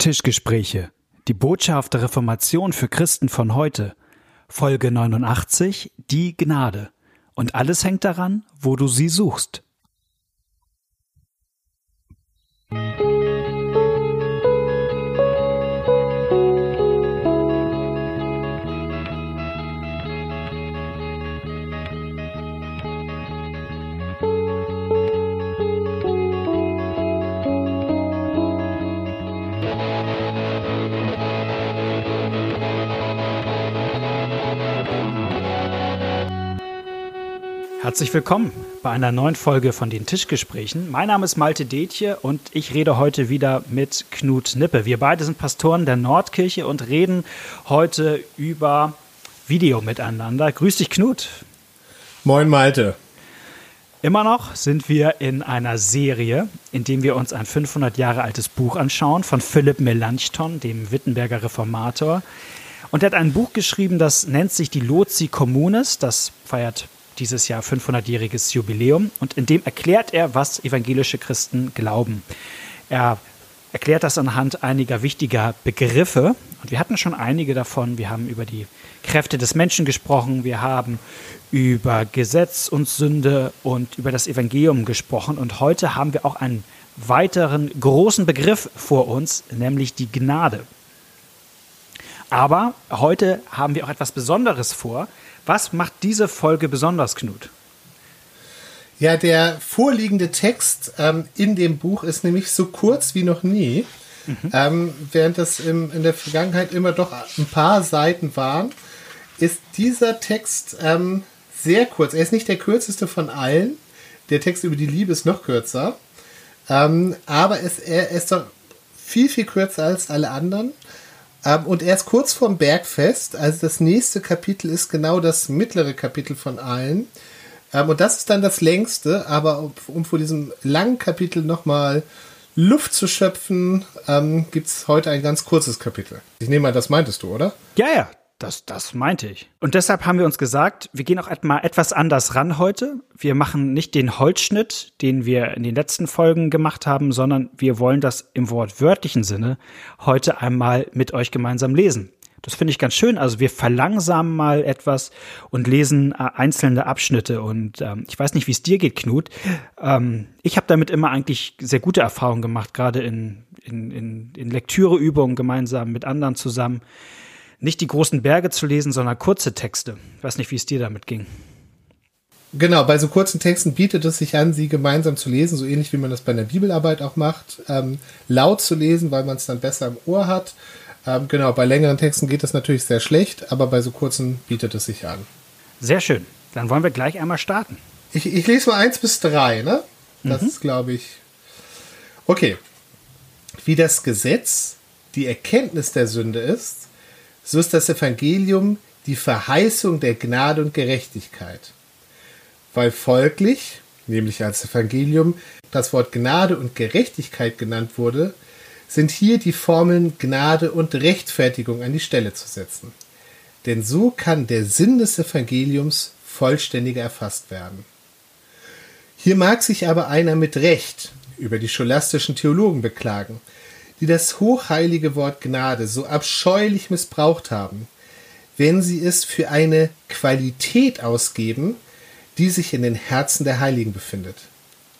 Tischgespräche. Die Botschaft der Reformation für Christen von heute. Folge 89. Die Gnade. Und alles hängt daran, wo du sie suchst. Herzlich willkommen bei einer neuen Folge von den Tischgesprächen. Mein Name ist Malte Detje und ich rede heute wieder mit Knut Nippe. Wir beide sind Pastoren der Nordkirche und reden heute über Video miteinander. Grüß dich, Knut. Moin, Malte. Immer noch sind wir in einer Serie, in dem wir uns ein 500 Jahre altes Buch anschauen von Philipp Melanchthon, dem Wittenberger Reformator. Und er hat ein Buch geschrieben, das nennt sich die Lozi Communis. Das feiert dieses Jahr 500-jähriges Jubiläum und in dem erklärt er, was evangelische Christen glauben. Er erklärt das anhand einiger wichtiger Begriffe und wir hatten schon einige davon. Wir haben über die Kräfte des Menschen gesprochen, wir haben über Gesetz und Sünde und über das Evangelium gesprochen und heute haben wir auch einen weiteren großen Begriff vor uns, nämlich die Gnade. Aber heute haben wir auch etwas Besonderes vor, was macht diese Folge besonders, Knut? Ja, der vorliegende Text ähm, in dem Buch ist nämlich so kurz wie noch nie. Mhm. Ähm, während das im, in der Vergangenheit immer doch ein paar Seiten waren, ist dieser Text ähm, sehr kurz. Er ist nicht der kürzeste von allen. Der Text über die Liebe ist noch kürzer. Ähm, aber es, er ist doch viel, viel kürzer als alle anderen. Ähm, und er ist kurz vorm Bergfest. Also das nächste Kapitel ist genau das mittlere Kapitel von allen. Ähm, und das ist dann das längste. Aber um vor diesem langen Kapitel nochmal Luft zu schöpfen, ähm, gibt es heute ein ganz kurzes Kapitel. Ich nehme an, das meintest du, oder? Ja, ja, das, das meinte ich. Und deshalb haben wir uns gesagt, wir gehen auch mal etwas anders ran heute. Wir machen nicht den Holzschnitt, den wir in den letzten Folgen gemacht haben, sondern wir wollen das im wortwörtlichen Sinne heute einmal mit euch gemeinsam lesen. Das finde ich ganz schön. Also wir verlangsamen mal etwas und lesen äh, einzelne Abschnitte. Und ähm, ich weiß nicht, wie es dir geht, Knut. Ähm, ich habe damit immer eigentlich sehr gute Erfahrungen gemacht, gerade in, in, in, in Lektüreübungen gemeinsam mit anderen zusammen nicht die großen Berge zu lesen, sondern kurze Texte. Ich weiß nicht, wie es dir damit ging. Genau, bei so kurzen Texten bietet es sich an, sie gemeinsam zu lesen, so ähnlich wie man das bei einer Bibelarbeit auch macht. Ähm, laut zu lesen, weil man es dann besser im Ohr hat. Ähm, genau, bei längeren Texten geht das natürlich sehr schlecht, aber bei so kurzen bietet es sich an. Sehr schön. Dann wollen wir gleich einmal starten. Ich, ich lese mal eins bis drei, ne? Das mhm. ist, glaube ich. Okay. Wie das Gesetz die Erkenntnis der Sünde ist, so ist das Evangelium die Verheißung der Gnade und Gerechtigkeit. Weil folglich, nämlich als Evangelium, das Wort Gnade und Gerechtigkeit genannt wurde, sind hier die Formeln Gnade und Rechtfertigung an die Stelle zu setzen. Denn so kann der Sinn des Evangeliums vollständiger erfasst werden. Hier mag sich aber einer mit Recht über die scholastischen Theologen beklagen, die das hochheilige Wort Gnade so abscheulich missbraucht haben, wenn sie es für eine Qualität ausgeben, die sich in den Herzen der Heiligen befindet.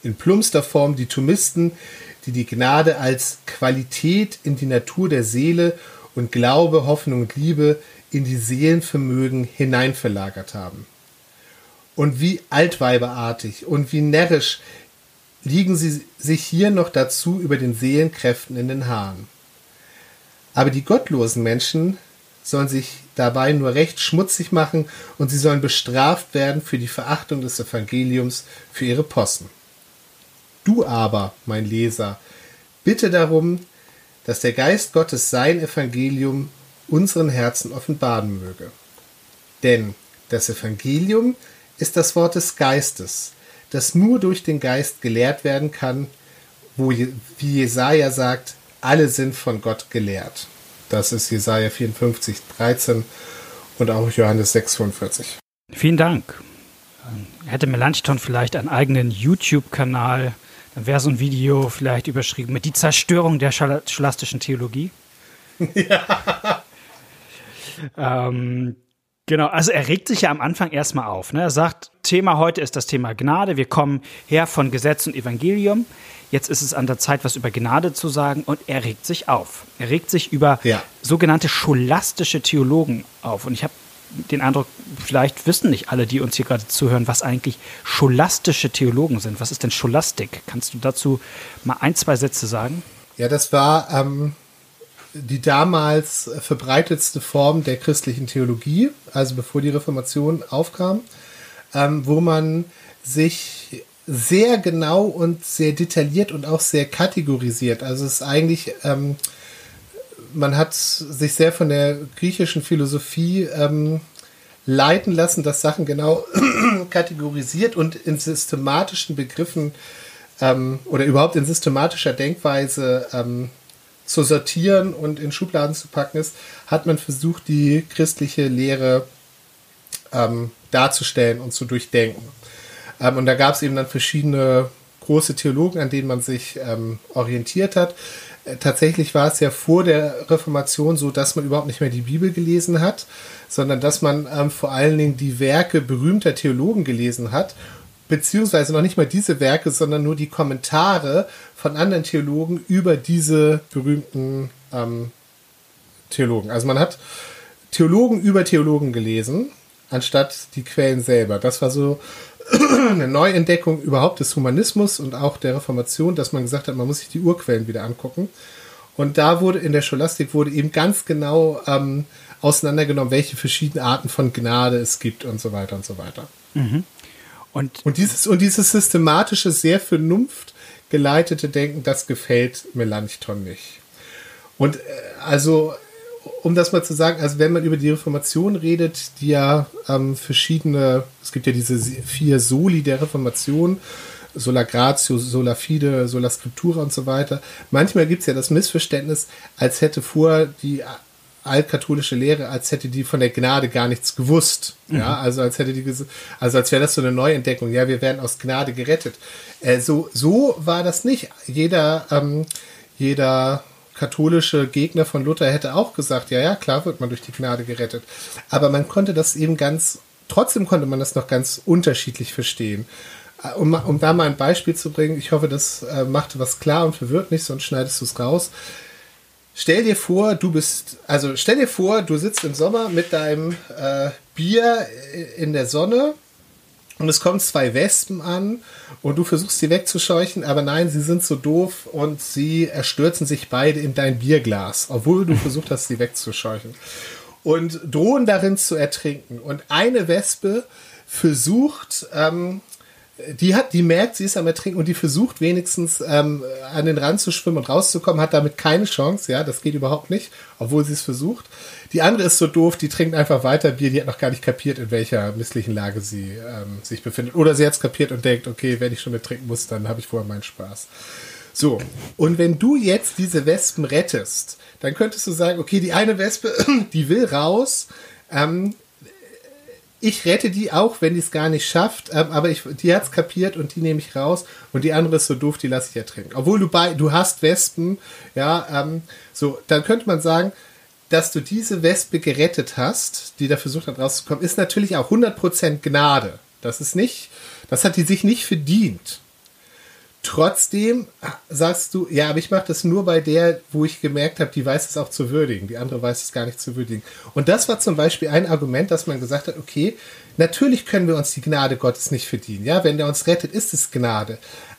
In plumpster Form die Thomisten, die die Gnade als Qualität in die Natur der Seele und Glaube, Hoffnung und Liebe in die Seelenvermögen hineinverlagert haben. Und wie altweiberartig und wie närrisch liegen sie sich hier noch dazu über den Seelenkräften in den Haaren. Aber die gottlosen Menschen sollen sich dabei nur recht schmutzig machen und sie sollen bestraft werden für die Verachtung des Evangeliums für ihre Possen. Du aber, mein Leser, bitte darum, dass der Geist Gottes sein Evangelium unseren Herzen offenbaren möge. Denn das Evangelium ist das Wort des Geistes, das nur durch den Geist gelehrt werden kann, wo, wie Jesaja sagt, alle sind von Gott gelehrt. Das ist Jesaja 54, 13 und auch Johannes 6, 45. Vielen Dank. Hätte Melanchthon vielleicht einen eigenen YouTube-Kanal, Dann wäre so ein Video vielleicht überschrieben mit die Zerstörung der scholastischen Theologie. Ja. ähm, genau, also er regt sich ja am Anfang erstmal auf. Ne? Er sagt, Thema heute ist das Thema Gnade. Wir kommen her von Gesetz und Evangelium. Jetzt ist es an der Zeit, was über Gnade zu sagen. Und er regt sich auf. Er regt sich über ja. sogenannte scholastische Theologen auf. Und ich habe den Eindruck, vielleicht wissen nicht alle, die uns hier gerade zuhören, was eigentlich scholastische Theologen sind. Was ist denn Scholastik? Kannst du dazu mal ein, zwei Sätze sagen? Ja, das war ähm, die damals verbreitetste Form der christlichen Theologie, also bevor die Reformation aufkam, ähm, wo man sich sehr genau und sehr detailliert und auch sehr kategorisiert. Also es ist eigentlich ähm, man hat sich sehr von der griechischen Philosophie ähm, leiten lassen, dass Sachen genau kategorisiert und in systematischen Begriffen ähm, oder überhaupt in systematischer Denkweise ähm, zu sortieren und in Schubladen zu packen ist, hat man versucht, die christliche Lehre ähm, darzustellen und zu durchdenken. Ähm, und da gab es eben dann verschiedene große Theologen, an denen man sich ähm, orientiert hat. Äh, tatsächlich war es ja vor der Reformation so, dass man überhaupt nicht mehr die Bibel gelesen hat, sondern dass man ähm, vor allen Dingen die Werke berühmter Theologen gelesen hat, beziehungsweise noch nicht mal diese Werke, sondern nur die Kommentare von anderen Theologen über diese berühmten ähm, Theologen. Also man hat Theologen über Theologen gelesen, anstatt die Quellen selber. Das war so eine Neuentdeckung überhaupt des Humanismus und auch der Reformation, dass man gesagt hat, man muss sich die Urquellen wieder angucken. Und da wurde in der Scholastik wurde eben ganz genau ähm, auseinandergenommen, welche verschiedenen Arten von Gnade es gibt und so weiter und so weiter. Mhm. Und, und, dieses, und dieses systematische, sehr vernunftgeleitete Denken, das gefällt Melanchthon nicht. Und äh, also um das mal zu sagen, also wenn man über die Reformation redet, die ja ähm, verschiedene, es gibt ja diese vier Soli der Reformation, sola gratio, sola fide, sola scriptura und so weiter. Manchmal gibt es ja das Missverständnis, als hätte vor die altkatholische Lehre, als hätte die von der Gnade gar nichts gewusst. Mhm. Ja, also als hätte die, also als wäre das so eine Neuentdeckung. Ja, wir werden aus Gnade gerettet. Äh, so, so war das nicht. Jeder, ähm, jeder katholische Gegner von Luther hätte auch gesagt, ja, ja, klar wird man durch die Gnade gerettet. Aber man konnte das eben ganz, trotzdem konnte man das noch ganz unterschiedlich verstehen. Äh, um, um da mal ein Beispiel zu bringen, ich hoffe, das äh, macht was klar und verwirrt nicht, sonst schneidest du es raus. Stell dir vor, du bist, also stell dir vor, du sitzt im Sommer mit deinem äh, Bier in der Sonne und es kommen zwei Wespen an und du versuchst sie wegzuscheuchen, aber nein, sie sind so doof und sie erstürzen sich beide in dein Bierglas, obwohl du versucht hast, sie wegzuscheuchen. Und drohen darin zu ertrinken. Und eine Wespe versucht, ähm, die hat, die merkt, sie ist am Ertrinken und die versucht wenigstens ähm, an den Rand zu schwimmen und rauszukommen, hat damit keine Chance, ja, das geht überhaupt nicht, obwohl sie es versucht. Die andere ist so doof, die trinkt einfach weiter Bier, die hat noch gar nicht kapiert, in welcher misslichen Lage sie ähm, sich befindet. Oder sie hat es kapiert und denkt, okay, wenn ich schon mit trinken muss, dann habe ich vorher meinen Spaß. So, und wenn du jetzt diese Wespen rettest, dann könntest du sagen, okay, die eine Wespe, die will raus, ähm, ich rette die auch, wenn die es gar nicht schafft, ähm, aber ich, die hat es kapiert und die nehme ich raus und die andere ist so doof, die lasse ich ertrinken. Obwohl du bei, du hast Wespen, ja, ähm, so, dann könnte man sagen, dass du diese Wespe gerettet hast, die da versucht hat rauszukommen, ist natürlich auch 100% Gnade. Das ist nicht, das hat die sich nicht verdient. Trotzdem sagst du, ja, aber ich mache das nur bei der, wo ich gemerkt habe, die weiß es auch zu würdigen. Die andere weiß es gar nicht zu würdigen. Und das war zum Beispiel ein Argument, dass man gesagt hat, okay, natürlich können wir uns die Gnade Gottes nicht verdienen. Ja, wenn der uns rettet, ist es Gnade.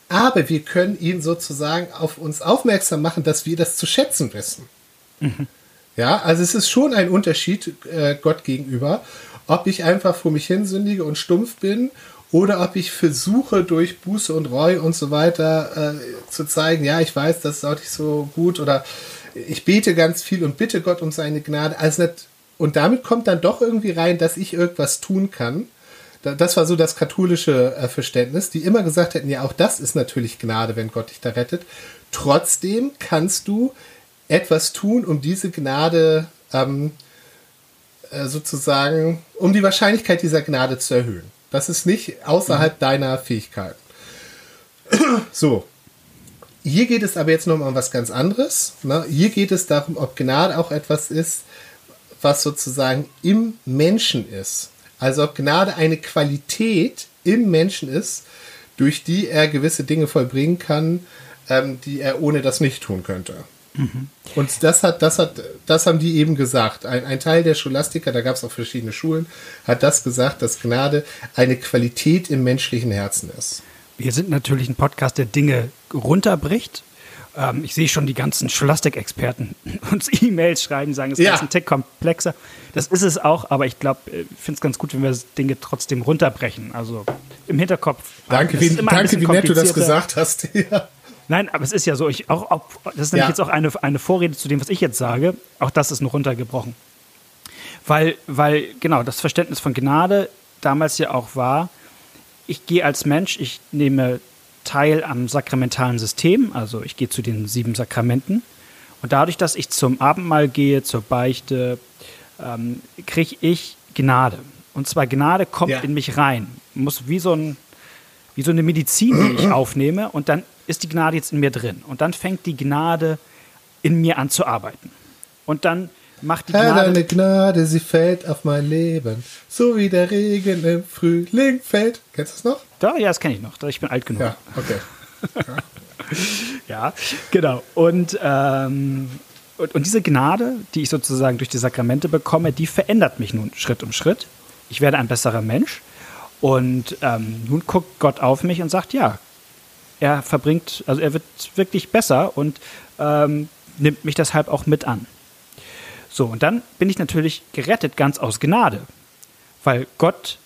Aber wir können ihn sozusagen auf uns aufmerksam machen, dass wir das zu schätzen wissen. Mhm. Ja, also es ist schon ein Unterschied äh, Gott gegenüber, ob ich einfach vor mich hin sündige und stumpf bin oder ob ich versuche durch Buße und Reue und so weiter äh, zu zeigen, ja, ich weiß, das ist auch nicht so gut oder ich bete ganz viel und bitte Gott um seine Gnade. Also nicht, und damit kommt dann doch irgendwie rein, dass ich irgendwas tun kann. Das war so das katholische äh, Verständnis, die immer gesagt hätten, ja, auch das ist natürlich Gnade, wenn Gott dich da rettet. Trotzdem kannst du etwas tun, um diese Gnade ähm, äh, sozusagen, um die Wahrscheinlichkeit dieser Gnade zu erhöhen. Das ist nicht außerhalb mhm. deiner Fähigkeiten. so. hier geht es aber jetzt noch um was ganz anderes. Ne? Hier geht es darum, ob Gnade auch etwas ist, was sozusagen im Menschen ist. Also ob Gnade eine Qualität im Menschen ist, durch die er gewisse Dinge vollbringen kann, ähm, die er ohne das nicht tun könnte. Mhm. Und das hat, das hat, das haben die eben gesagt. Ein, ein Teil der Scholastiker, da gab es auch verschiedene Schulen, hat das gesagt, dass Gnade eine Qualität im menschlichen Herzen ist. Wir sind natürlich ein Podcast, der Dinge runterbricht. Ähm, ich sehe schon die ganzen Scholastik-Experten uns E-Mails schreiben, sagen, es ist ja. ein Tick komplexer. Das ist es auch, aber ich glaube, ich finde es ganz gut, wenn wir Dinge trotzdem runterbrechen. Also im Hinterkopf. Danke, wie, danke, wie nett du das gesagt hast. ja. Nein, aber es ist ja so, ich auch, auch das ist nämlich ja. jetzt auch eine, eine Vorrede zu dem, was ich jetzt sage. Auch das ist noch runtergebrochen. Weil, weil, genau, das Verständnis von Gnade damals ja auch war, ich gehe als Mensch, ich nehme teil am sakramentalen System, also ich gehe zu den sieben Sakramenten. Und dadurch, dass ich zum Abendmahl gehe, zur Beichte, ähm, kriege ich Gnade. Und zwar Gnade kommt ja. in mich rein. Muss wie so, ein, wie so eine Medizin, die ich aufnehme, und dann ist die Gnade jetzt in mir drin. Und dann fängt die Gnade in mir an zu arbeiten. Und dann macht die Gnade. Herr, deine Gnade, sie fällt auf mein Leben, so wie der Regen im Frühling fällt. Kennst du das noch? Da, ja, das kenne ich noch. Ich bin alt genug. Ja, okay. ja, genau. Und, ähm, und, und, diese Gnade, die ich sozusagen durch die Sakramente bekomme, die verändert mich nun Schritt um Schritt. Ich werde ein besserer Mensch. Und ähm, nun guckt Gott auf mich und sagt, ja, er verbringt, also er wird wirklich besser und ähm, nimmt mich deshalb auch mit an. So, und dann bin ich natürlich gerettet ganz aus Gnade, weil Gott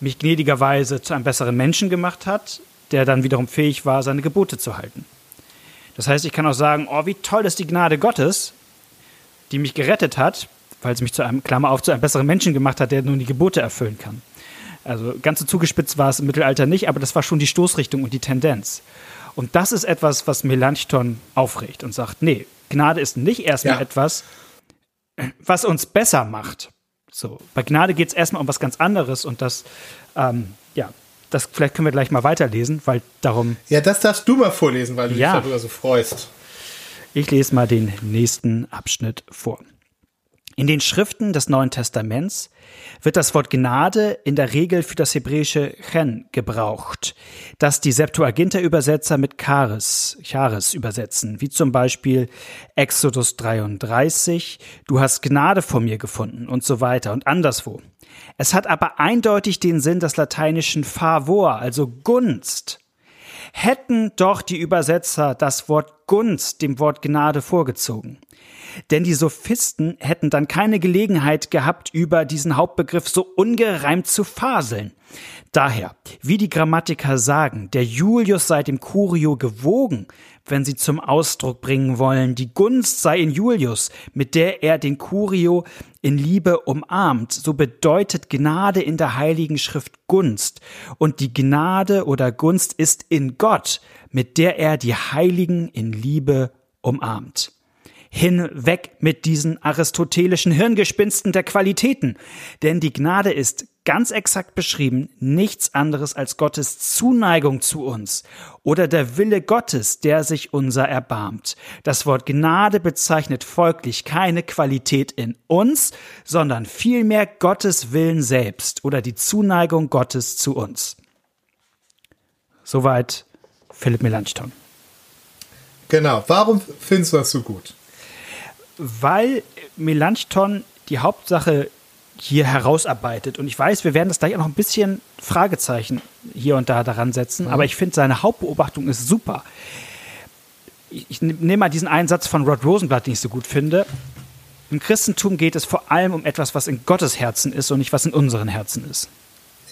mich gnädigerweise zu einem besseren Menschen gemacht hat, der dann wiederum fähig war, seine Gebote zu halten. Das heißt, ich kann auch sagen, oh, wie toll ist die Gnade Gottes, die mich gerettet hat, weil sie mich zu einem, Klammer auf, zu einem besseren Menschen gemacht hat, der nun die Gebote erfüllen kann. Also ganz so zugespitzt war es im Mittelalter nicht, aber das war schon die Stoßrichtung und die Tendenz. Und das ist etwas, was Melanchthon aufregt und sagt, nee, Gnade ist nicht erstmal ja. etwas, was uns besser macht. So, bei Gnade geht es erstmal um was ganz anderes und das, ähm, ja, das vielleicht können wir gleich mal weiterlesen, weil darum. Ja, das darfst du mal vorlesen, weil du ja. dich darüber so freust. Ich lese mal den nächsten Abschnitt vor. In den Schriften des Neuen Testaments wird das Wort Gnade in der Regel für das hebräische Chen gebraucht, das die Septuaginta-Übersetzer mit Charis, Charis übersetzen, wie zum Beispiel Exodus 33, du hast Gnade vor mir gefunden und so weiter und anderswo. Es hat aber eindeutig den Sinn des lateinischen favor, also Gunst. Hätten doch die Übersetzer das Wort Gunst dem Wort Gnade vorgezogen denn die Sophisten hätten dann keine Gelegenheit gehabt, über diesen Hauptbegriff so ungereimt zu faseln. Daher, wie die Grammatiker sagen, der Julius sei dem Curio gewogen, wenn sie zum Ausdruck bringen wollen, die Gunst sei in Julius, mit der er den Curio in Liebe umarmt, so bedeutet Gnade in der Heiligen Schrift Gunst, und die Gnade oder Gunst ist in Gott, mit der er die Heiligen in Liebe umarmt. Hinweg mit diesen aristotelischen Hirngespinsten der Qualitäten. Denn die Gnade ist ganz exakt beschrieben nichts anderes als Gottes Zuneigung zu uns oder der Wille Gottes, der sich unser erbarmt. Das Wort Gnade bezeichnet folglich keine Qualität in uns, sondern vielmehr Gottes Willen selbst oder die Zuneigung Gottes zu uns. Soweit Philipp Melanchthon. Genau. Warum findest du das so gut? weil Melanchthon die Hauptsache hier herausarbeitet. Und ich weiß, wir werden das gleich auch noch ein bisschen Fragezeichen hier und da daran setzen, mhm. aber ich finde, seine Hauptbeobachtung ist super. Ich, ich nehme mal diesen einen Satz von Rod Rosenblatt, den ich so gut finde. Im Christentum geht es vor allem um etwas, was in Gottes Herzen ist und nicht was in unseren Herzen ist.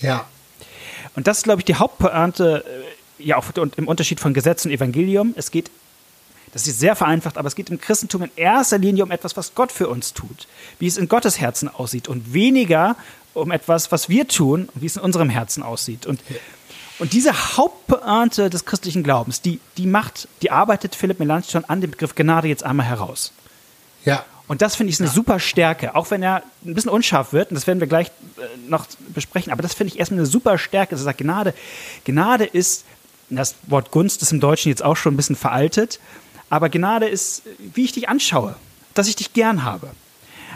Ja. Und das ist, glaube ich, die Hauptpointe, äh, ja, auch im Unterschied von Gesetz und Evangelium. Es geht das ist sehr vereinfacht, aber es geht im Christentum in erster Linie um etwas, was Gott für uns tut, wie es in Gottes Herzen aussieht und weniger um etwas, was wir tun und wie es in unserem Herzen aussieht. Und, und diese Hauptpointe des christlichen Glaubens, die, die macht, die arbeitet Philipp Melanchthon an dem Begriff Gnade jetzt einmal heraus. Ja. Und das finde ich eine ja. super Stärke, auch wenn er ein bisschen unscharf wird, und das werden wir gleich äh, noch besprechen, aber das finde ich erstmal eine super Stärke. Er sagt, Gnade, Gnade ist Das Wort Gunst ist im Deutschen jetzt auch schon ein bisschen veraltet. Aber Gnade ist, wie ich dich anschaue, dass ich dich gern habe.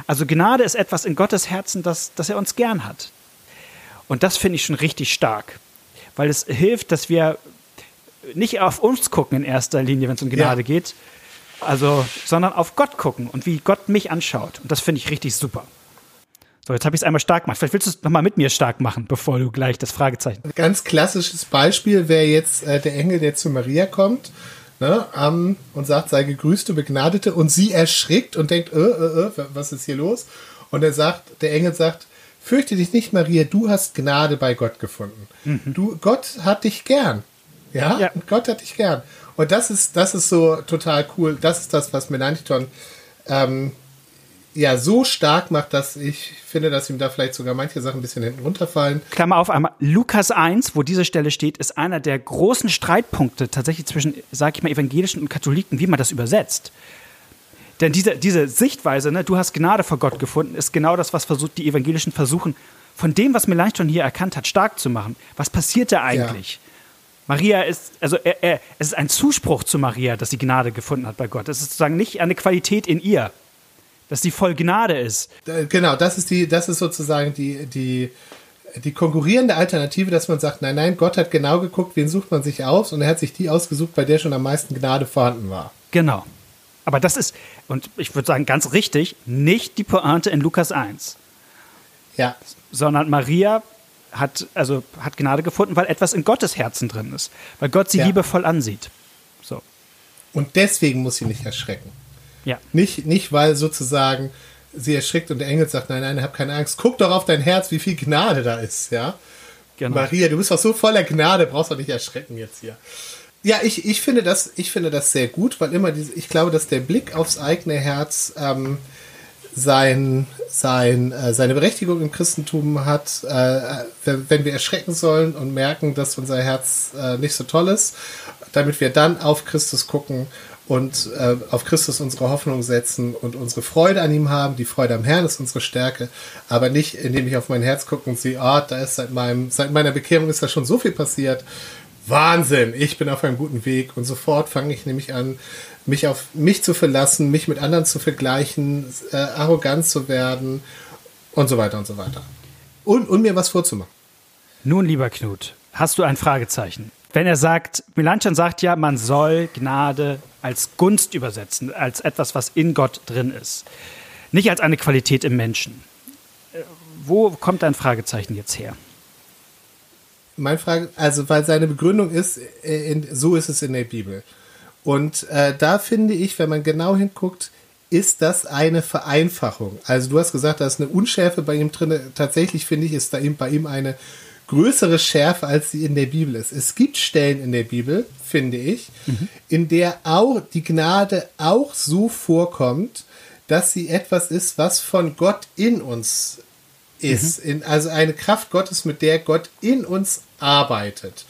Also Gnade ist etwas in Gottes Herzen, das, das er uns gern hat. Und das finde ich schon richtig stark, weil es hilft, dass wir nicht auf uns gucken in erster Linie, wenn es um Gnade ja. geht, also, sondern auf Gott gucken und wie Gott mich anschaut. Und das finde ich richtig super. So, jetzt habe ich es einmal stark gemacht. Vielleicht willst du es nochmal mit mir stark machen, bevor du gleich das Fragezeichen. Ein ganz klassisches Beispiel wäre jetzt äh, der Engel, der zu Maria kommt ne, ähm, und sagt, sei gegrüßt, du Begnadete. Und sie erschrickt und denkt, äh, äh, äh, was ist hier los? Und er sagt, der Engel sagt, fürchte dich nicht, Maria, du hast Gnade bei Gott gefunden. Mhm. Du, Gott hat dich gern. Ja? ja, Gott hat dich gern. Und das ist, das ist so total cool. Das ist das, was Melanchthon ähm, ja so stark macht, dass ich finde, dass ihm da vielleicht sogar manche Sachen ein bisschen hinten runterfallen. Klammer auf einmal. Lukas 1, wo diese Stelle steht, ist einer der großen Streitpunkte tatsächlich zwischen, sag ich mal, Evangelischen und Katholiken, wie man das übersetzt. Denn diese, diese Sichtweise, ne, du hast Gnade vor Gott gefunden, ist genau das, was versucht, die Evangelischen versuchen, von dem, was Melanchthon hier erkannt hat, stark zu machen. Was passiert da eigentlich? Ja. Maria ist, also er, er, es ist ein Zuspruch zu Maria, dass sie Gnade gefunden hat bei Gott. Es ist sozusagen nicht eine Qualität in ihr, dass sie voll Gnade ist. Genau, das ist die, das ist sozusagen die, die, die konkurrierende Alternative, dass man sagt, nein, nein, Gott hat genau geguckt, wen sucht man sich aus und er hat sich die ausgesucht, bei der schon am meisten Gnade vorhanden war. Genau. Aber das ist, und ich würde sagen ganz richtig, nicht die Pointe in Lukas 1. Ja. Sondern Maria hat, also hat Gnade gefunden, weil etwas in Gottes Herzen drin ist. Weil Gott sie ja. liebevoll ansieht. So. Und deswegen muss sie nicht erschrecken. Ja. Nicht, nicht, weil sozusagen sie erschrickt und der Engel sagt, nein, nein, hab keine Angst. Guck doch auf dein Herz, wie viel Gnade da ist, ja. Genau. Maria, du bist doch so voller Gnade, brauchst doch nicht erschrecken jetzt hier. Ja, ich, ich, finde das, ich finde das sehr gut, weil immer diese, ich glaube, dass der Blick aufs eigene Herz ähm, sein, sein, äh, seine Berechtigung im Christentum hat, äh, wenn wir erschrecken sollen und merken, dass unser Herz äh, nicht so toll ist, damit wir dann auf Christus gucken und äh, auf Christus unsere Hoffnung setzen und unsere Freude an ihm haben. Die Freude am Herrn ist unsere Stärke, aber nicht, indem ich auf mein Herz gucke und sehe, ah, da ist seit meinem, seit meiner Bekehrung ist da schon so viel passiert. Wahnsinn, ich bin auf einem guten Weg und sofort fange ich nämlich an, mich auf mich zu verlassen, mich mit anderen zu vergleichen, äh, arrogant zu werden und so weiter und so weiter. Und, und mir was vorzumachen. Nun, lieber Knut, hast du ein Fragezeichen? Wenn er sagt, Melanchthon sagt ja, man soll Gnade als Gunst übersetzen, als etwas, was in Gott drin ist. Nicht als eine Qualität im Menschen. Wo kommt dein Fragezeichen jetzt her? Mein Frage, also weil seine Begründung ist, äh, in, so ist es in der Bibel. Und äh, da finde ich, wenn man genau hinguckt, ist das eine Vereinfachung. Also du hast gesagt, da ist eine Unschärfe bei ihm drin. Tatsächlich finde ich, ist da bei ihm eine größere Schärfe, als sie in der Bibel ist. Es gibt Stellen in der Bibel, finde ich, mhm. in der auch die Gnade auch so vorkommt, dass sie etwas ist, was von Gott in uns ist. Mhm. In, also eine Kraft Gottes, mit der Gott in uns arbeitet.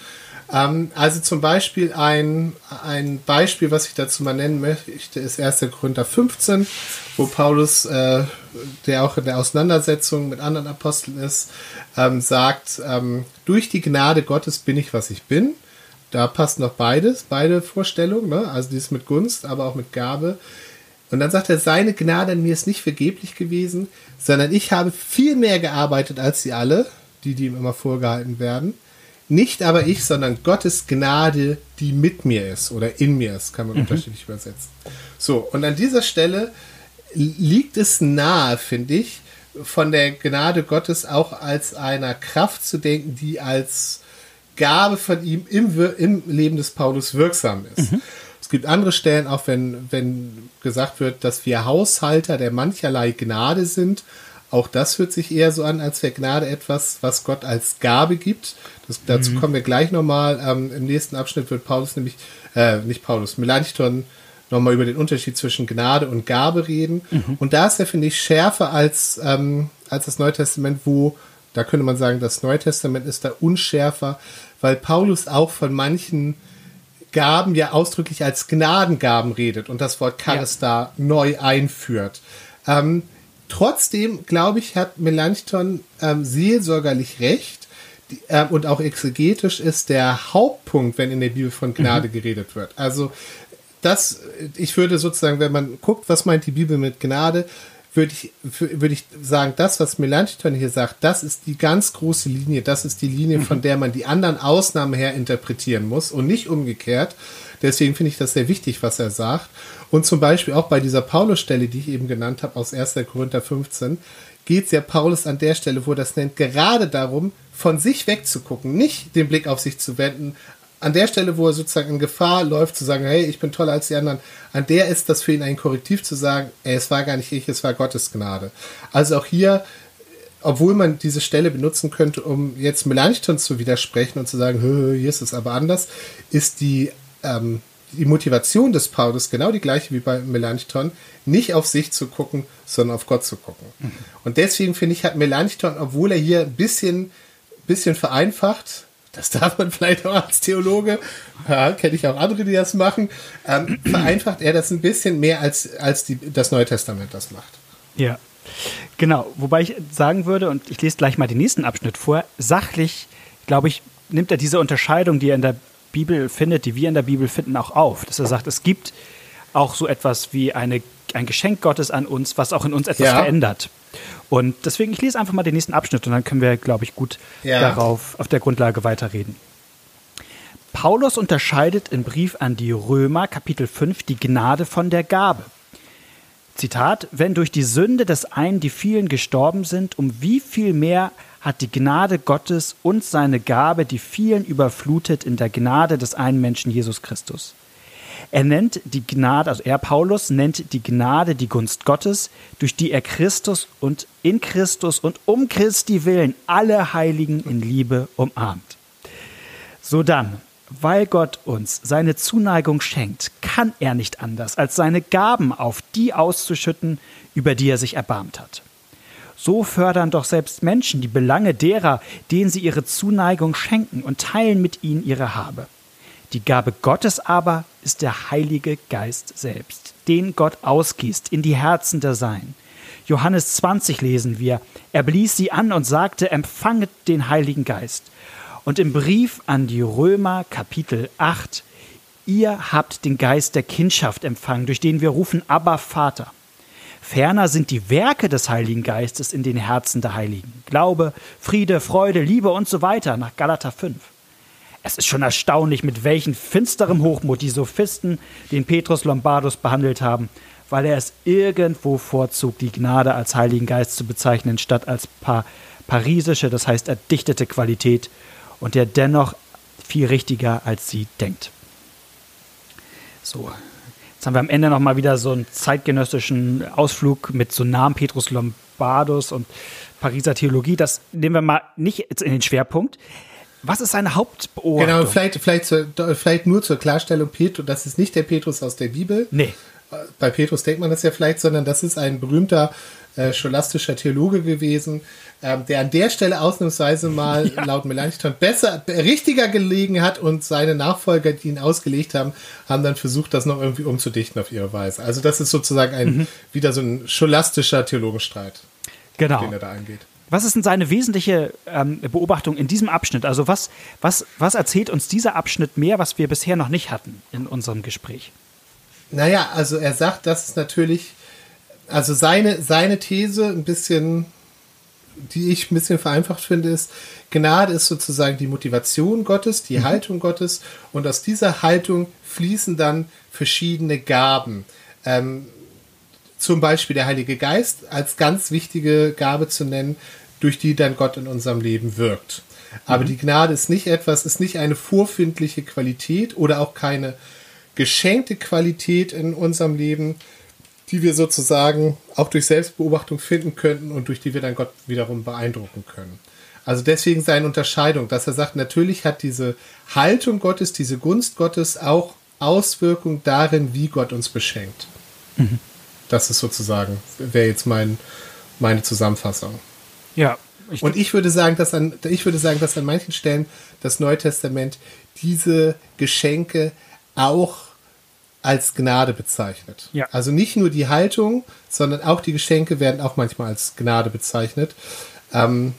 Ähm, also zum Beispiel ein, ein Beispiel, was ich dazu mal nennen möchte, ist 1. Korinther 15, wo Paulus, äh, der auch in der Auseinandersetzung mit anderen Aposteln ist, ähm, sagt, ähm, durch die Gnade Gottes bin ich, was ich bin. Da passt noch beides, beide Vorstellungen, ne? also dieses mit Gunst, aber auch mit Gabe. Und dann sagt er, seine Gnade an mir ist nicht vergeblich gewesen, sondern ich habe viel mehr gearbeitet als sie alle, die, die ihm immer vorgehalten werden. Nicht aber ich, sondern Gottes Gnade, die mit mir ist oder in mir ist, kann man mhm. unterschiedlich übersetzen. So, und an dieser Stelle liegt es nahe, finde ich, von der Gnade Gottes auch als einer Kraft zu denken, die als Gabe von ihm im, im Leben des Paulus wirksam ist. Mhm. Es gibt andere Stellen, auch wenn, wenn gesagt wird, dass wir Haushalter der mancherlei Gnade sind. Auch das hört sich eher so an, als wäre Gnade etwas, was Gott als Gabe gibt. Das, dazu mhm. kommen wir gleich nochmal. Ähm, Im nächsten Abschnitt wird Paulus nämlich, äh, nicht Paulus, Melanchthon nochmal über den Unterschied zwischen Gnade und Gabe reden. Mhm. Und da ist er, finde ich, schärfer als, ähm, als das Neue Testament, wo, da könnte man sagen, das Neue Testament ist da unschärfer, weil Paulus auch von manchen Gaben ja ausdrücklich als Gnadengaben redet und das Wort Charis ja. da neu einführt. Ähm, trotzdem, glaube ich, hat Melanchthon ähm, seelsorgerlich recht, die, äh, und auch exegetisch ist der Hauptpunkt, wenn in der Bibel von Gnade mhm. geredet wird. Also das, ich würde sozusagen, wenn man guckt, was meint die Bibel mit Gnade, würde ich, würde ich sagen, das, was Melanchthon hier sagt, das ist die ganz große Linie, das ist die Linie, von mhm. der man die anderen Ausnahmen her interpretieren muss und nicht umgekehrt. Deswegen finde ich das sehr wichtig, was er sagt. Und zum Beispiel auch bei dieser Paulus-Stelle, die ich eben genannt habe, aus 1. Korinther 15, geht es ja Paulus an der Stelle, wo er das nennt, gerade darum, von sich wegzugucken, nicht den Blick auf sich zu wenden, an der Stelle, wo er sozusagen in Gefahr läuft, zu sagen, hey, ich bin toller als die anderen, an der ist das für ihn ein Korrektiv zu sagen, ey, es war gar nicht ich, es war Gottes Gnade. Also auch hier, obwohl man diese Stelle benutzen könnte, um jetzt Melanchthon zu widersprechen und zu sagen, hier ist es aber anders, ist die, ähm, die Motivation des Paulus genau die gleiche wie bei Melanchthon, nicht auf sich zu gucken, sondern auf Gott zu gucken. Mhm. Und deswegen finde ich, hat Melanchthon, obwohl er hier ein bisschen, bisschen vereinfacht, das darf man vielleicht auch als Theologe, ja, kenne ich auch andere, die das machen, ähm, vereinfacht er das ein bisschen mehr, als, als die, das Neue Testament das macht. Ja, genau. Wobei ich sagen würde, und ich lese gleich mal den nächsten Abschnitt vor, sachlich, glaube ich, nimmt er diese Unterscheidung, die er in der Bibel findet, die wir in der Bibel finden, auch auf. Dass er sagt, es gibt auch so etwas wie eine, ein Geschenk Gottes an uns, was auch in uns etwas ja. verändert. Und deswegen, ich lese einfach mal den nächsten Abschnitt und dann können wir, glaube ich, gut ja. darauf, auf der Grundlage weiterreden. Paulus unterscheidet im Brief an die Römer, Kapitel 5, die Gnade von der Gabe. Zitat, wenn durch die Sünde des einen die vielen gestorben sind, um wie viel mehr hat die Gnade Gottes und seine Gabe die vielen überflutet in der Gnade des einen Menschen Jesus Christus. Er nennt die Gnade, also er Paulus nennt die Gnade die Gunst Gottes, durch die er Christus und in Christus und um Christi willen alle Heiligen in Liebe umarmt. So dann, weil Gott uns seine Zuneigung schenkt, kann er nicht anders, als seine Gaben auf die auszuschütten, über die er sich erbarmt hat. So fördern doch selbst Menschen die Belange derer, denen sie ihre Zuneigung schenken und teilen mit ihnen ihre Habe. Die Gabe Gottes aber ist der Heilige Geist selbst, den Gott ausgießt in die Herzen der Sein. Johannes 20 lesen wir, er blies sie an und sagte, empfanget den Heiligen Geist. Und im Brief an die Römer Kapitel 8, ihr habt den Geist der Kindschaft empfangen, durch den wir rufen, aber Vater. Ferner sind die Werke des Heiligen Geistes in den Herzen der Heiligen. Glaube, Friede, Freude, Liebe und so weiter nach Galater 5. Es ist schon erstaunlich, mit welchen finsterem Hochmut die Sophisten den Petrus Lombardus behandelt haben, weil er es irgendwo vorzog, die Gnade als Heiligen Geist zu bezeichnen, statt als pa parisische, das heißt erdichtete Qualität, und der dennoch viel richtiger als sie denkt. So, jetzt haben wir am Ende nochmal wieder so einen zeitgenössischen Ausflug mit so Namen Petrus Lombardus und Pariser Theologie. Das nehmen wir mal nicht in den Schwerpunkt. Was ist seine Hauptbeobachtung? Genau, vielleicht, vielleicht, vielleicht nur zur Klarstellung, Petrus, das ist nicht der Petrus aus der Bibel. Nee. Bei Petrus denkt man das ja vielleicht, sondern das ist ein berühmter äh, scholastischer Theologe gewesen, ähm, der an der Stelle ausnahmsweise mal ja. laut Melanchthon besser, richtiger gelegen hat und seine Nachfolger, die ihn ausgelegt haben, haben dann versucht, das noch irgendwie umzudichten auf ihre Weise. Also das ist sozusagen ein, mhm. wieder so ein scholastischer Theologenstreit, genau. den er da eingeht. Was ist denn seine wesentliche ähm, Beobachtung in diesem Abschnitt? Also was, was, was erzählt uns dieser Abschnitt mehr, was wir bisher noch nicht hatten in unserem Gespräch? Naja, also er sagt, dass es natürlich, also seine, seine These ein bisschen, die ich ein bisschen vereinfacht finde, ist, Gnade ist sozusagen die Motivation Gottes, die mhm. Haltung Gottes und aus dieser Haltung fließen dann verschiedene Gaben. Ähm, zum Beispiel der Heilige Geist als ganz wichtige Gabe zu nennen, durch die dann Gott in unserem Leben wirkt. Aber mhm. die Gnade ist nicht etwas, ist nicht eine vorfindliche Qualität oder auch keine geschenkte Qualität in unserem Leben, die wir sozusagen auch durch Selbstbeobachtung finden könnten und durch die wir dann Gott wiederum beeindrucken können. Also deswegen seine Unterscheidung, dass er sagt, natürlich hat diese Haltung Gottes, diese Gunst Gottes auch Auswirkungen darin, wie Gott uns beschenkt. Mhm. Das ist sozusagen, wäre jetzt mein, meine Zusammenfassung. Ja. Ich und ich würde sagen, dass an, ich würde sagen, dass an manchen Stellen das Neue Testament diese Geschenke auch als Gnade bezeichnet. Ja. Also nicht nur die Haltung, sondern auch die Geschenke werden auch manchmal als Gnade bezeichnet. Ähm,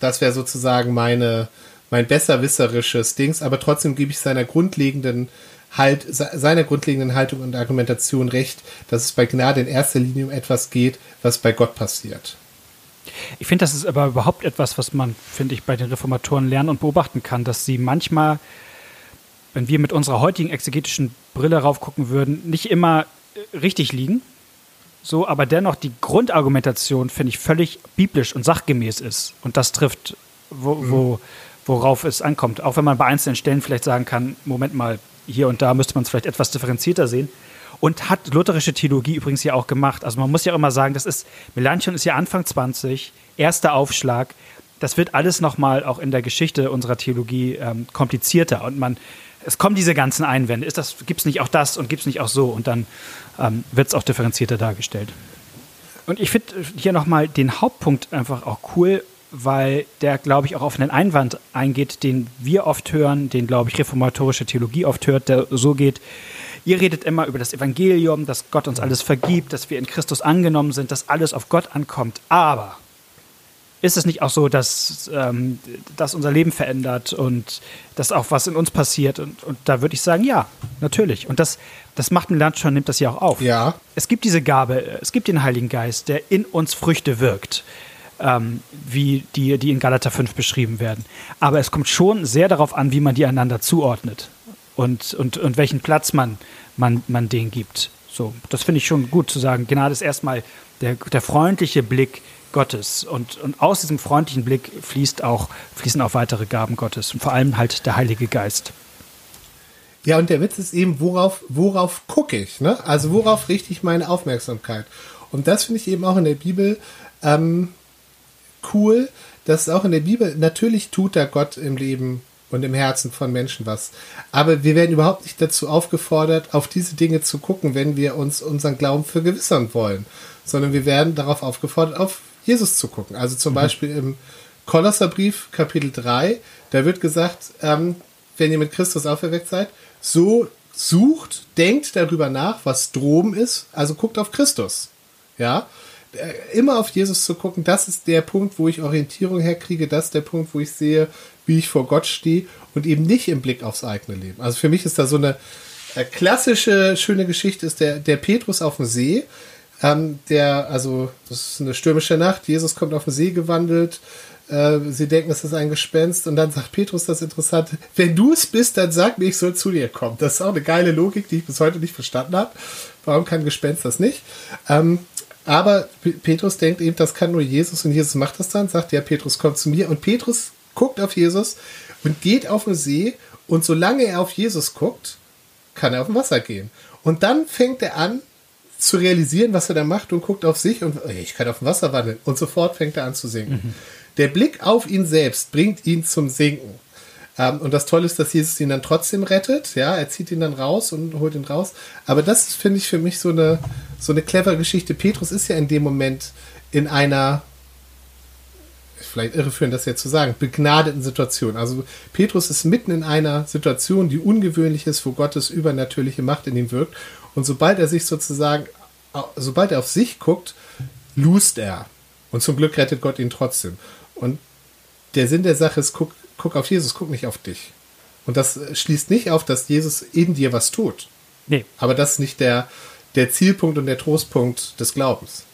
das wäre sozusagen meine, mein besserwisserisches Dings, aber trotzdem gebe ich seiner grundlegenden halt seiner grundlegenden Haltung und Argumentation recht, dass es bei Gnade in erster Linie um etwas geht, was bei Gott passiert. Ich finde, das ist aber überhaupt etwas, was man, finde ich, bei den Reformatoren lernen und beobachten kann, dass sie manchmal, wenn wir mit unserer heutigen exegetischen Brille raufgucken würden, nicht immer äh, richtig liegen. So, aber dennoch die Grundargumentation, finde ich, völlig biblisch und sachgemäß ist. Und das trifft, wo, wo, worauf es ankommt. Auch wenn man bei einzelnen Stellen vielleicht sagen kann, Moment mal, hier und da müsste man es vielleicht etwas differenzierter sehen. Und hat lutherische Theologie übrigens ja auch gemacht. Also man muss ja auch immer sagen, das ist, Melanchthon ist ja Anfang 20, erster Aufschlag. Das wird alles nochmal auch in der Geschichte unserer Theologie ähm, komplizierter. Und man, es kommen diese ganzen Einwände. Gibt es nicht auch das und gibt es nicht auch so? Und dann ähm, wird es auch differenzierter dargestellt. Und ich finde hier nochmal den Hauptpunkt einfach auch cool, weil der, glaube ich, auch auf einen Einwand eingeht, den wir oft hören, den, glaube ich, reformatorische Theologie oft hört, der so geht, ihr redet immer über das Evangelium, dass Gott uns alles vergibt, dass wir in Christus angenommen sind, dass alles auf Gott ankommt. Aber ist es nicht auch so, dass ähm, das unser Leben verändert und dass auch was in uns passiert? Und, und da würde ich sagen, ja, natürlich. Und das, das macht ein Land schon, nimmt das ja auch auf. Ja. Es gibt diese Gabe, es gibt den Heiligen Geist, der in uns Früchte wirkt ähm, wie die, die in Galater 5 beschrieben werden. Aber es kommt schon sehr darauf an, wie man die einander zuordnet und, und, und welchen Platz man, man, man denen gibt. So, das finde ich schon gut zu sagen. Gnade ist erstmal der, der freundliche Blick Gottes. Und, und aus diesem freundlichen Blick fließt auch, fließen auch weitere Gaben Gottes und vor allem halt der Heilige Geist. Ja, und der Witz ist eben, worauf, worauf gucke ich? Ne? Also worauf richte ich meine Aufmerksamkeit? Und das finde ich eben auch in der Bibel ähm, cool, dass auch in der Bibel, natürlich tut da Gott im Leben und im Herzen von Menschen was. Aber wir werden überhaupt nicht dazu aufgefordert, auf diese Dinge zu gucken, wenn wir uns unseren Glauben vergewissern wollen, sondern wir werden darauf aufgefordert, auf Jesus zu gucken. Also zum mhm. Beispiel im Kolosserbrief Kapitel 3, da wird gesagt, ähm, wenn ihr mit Christus auferweckt seid, so sucht, denkt darüber nach, was droben ist, also guckt auf Christus. Ja, immer auf Jesus zu gucken, das ist der Punkt, wo ich Orientierung herkriege, das ist der Punkt, wo ich sehe, wie ich vor Gott stehe und eben nicht im Blick aufs eigene Leben. Also für mich ist da so eine äh, klassische, schöne Geschichte, ist der, der Petrus auf dem See, ähm, der, also das ist eine stürmische Nacht, Jesus kommt auf den See gewandelt, äh, sie denken, es ist ein Gespenst und dann sagt Petrus das Interessante, wenn du es bist, dann sag mir, ich soll zu dir kommen. Das ist auch eine geile Logik, die ich bis heute nicht verstanden habe. Warum kann Gespenst das nicht? Ähm, aber Petrus denkt eben, das kann nur Jesus und Jesus macht das dann, sagt ja, Petrus kommt zu mir und Petrus guckt auf Jesus und geht auf den See und solange er auf Jesus guckt, kann er auf dem Wasser gehen. Und dann fängt er an zu realisieren, was er da macht und guckt auf sich und ich kann auf dem Wasser wandeln und sofort fängt er an zu sinken. Mhm. Der Blick auf ihn selbst bringt ihn zum Sinken. Ähm, und das Tolle ist, dass Jesus ihn dann trotzdem rettet. Ja, er zieht ihn dann raus und holt ihn raus. Aber das finde ich für mich so eine, so eine clevere Geschichte. Petrus ist ja in dem Moment in einer, vielleicht irreführend das jetzt zu sagen, begnadeten Situation. Also Petrus ist mitten in einer Situation, die ungewöhnlich ist, wo Gottes übernatürliche Macht in ihm wirkt. Und sobald er sich sozusagen, sobald er auf sich guckt, lust er. Und zum Glück rettet Gott ihn trotzdem. Und der Sinn der Sache ist, guck, guck auf Jesus, guck nicht auf dich. Und das schließt nicht auf, dass Jesus in dir was tut. Nee. Aber das ist nicht der, der Zielpunkt und der Trostpunkt des Glaubens.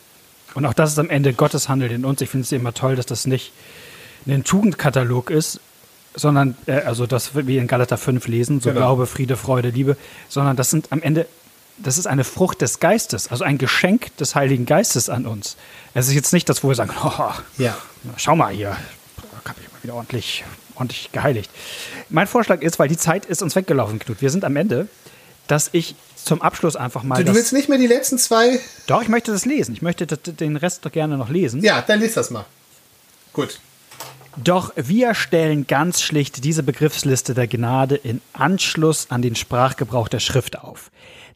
Und auch das ist am Ende Gottes Handeln in uns. Ich finde es immer toll, dass das nicht ein Tugendkatalog ist, sondern, äh, also das wir in Galater 5 lesen, so genau. Glaube, Friede, Freude, Liebe, sondern das sind am Ende, das ist eine Frucht des Geistes, also ein Geschenk des Heiligen Geistes an uns. Es ist jetzt nicht das, wo wir sagen, oh, ja. schau mal hier, habe ich mal wieder ordentlich ordentlich geheiligt. Mein Vorschlag ist, weil die Zeit ist uns weggelaufen, Knut. Wir sind am Ende, dass ich zum Abschluss einfach mal. Du, du willst nicht mehr die letzten zwei? Doch, ich möchte das lesen. Ich möchte den Rest doch gerne noch lesen. Ja, dann liest das mal. Gut. Doch wir stellen ganz schlicht diese Begriffsliste der Gnade in Anschluss an den Sprachgebrauch der Schrift auf.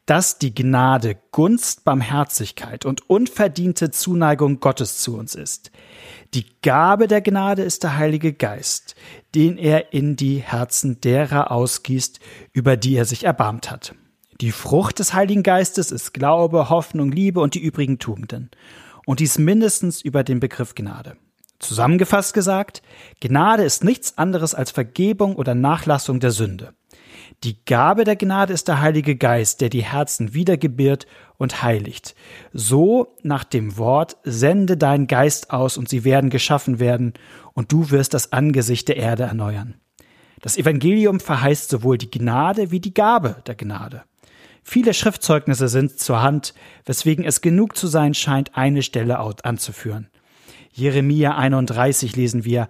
Dass die Gnade Gunst, Barmherzigkeit und unverdiente Zuneigung Gottes zu uns ist. Die Gabe der Gnade ist der Heilige Geist, den er in die Herzen derer ausgießt, über die er sich erbarmt hat. Die Frucht des Heiligen Geistes ist Glaube, Hoffnung, Liebe und die übrigen Tugenden. Und dies mindestens über den Begriff Gnade. Zusammengefasst gesagt, Gnade ist nichts anderes als Vergebung oder Nachlassung der Sünde. Die Gabe der Gnade ist der Heilige Geist, der die Herzen wiedergebiert und heiligt. So nach dem Wort, sende deinen Geist aus und sie werden geschaffen werden und du wirst das Angesicht der Erde erneuern. Das Evangelium verheißt sowohl die Gnade wie die Gabe der Gnade. Viele Schriftzeugnisse sind zur Hand, weswegen es genug zu sein scheint, eine Stelle anzuführen. Jeremia 31 lesen wir,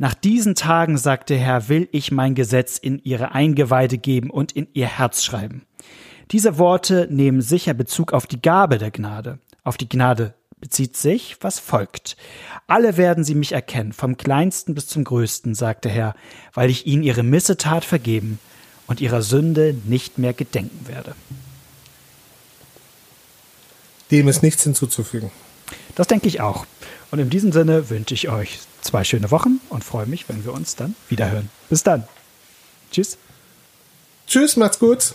nach diesen Tagen, sagte Herr, will ich mein Gesetz in ihre Eingeweide geben und in ihr Herz schreiben. Diese Worte nehmen sicher Bezug auf die Gabe der Gnade. Auf die Gnade bezieht sich, was folgt. Alle werden sie mich erkennen, vom kleinsten bis zum größten, sagte Herr, weil ich ihnen ihre Missetat vergeben und ihrer Sünde nicht mehr gedenken werde. Dem ist nichts hinzuzufügen. Das denke ich auch. Und in diesem Sinne wünsche ich euch zwei schöne Wochen und freue mich, wenn wir uns dann wiederhören. Bis dann. Tschüss. Tschüss, macht's gut.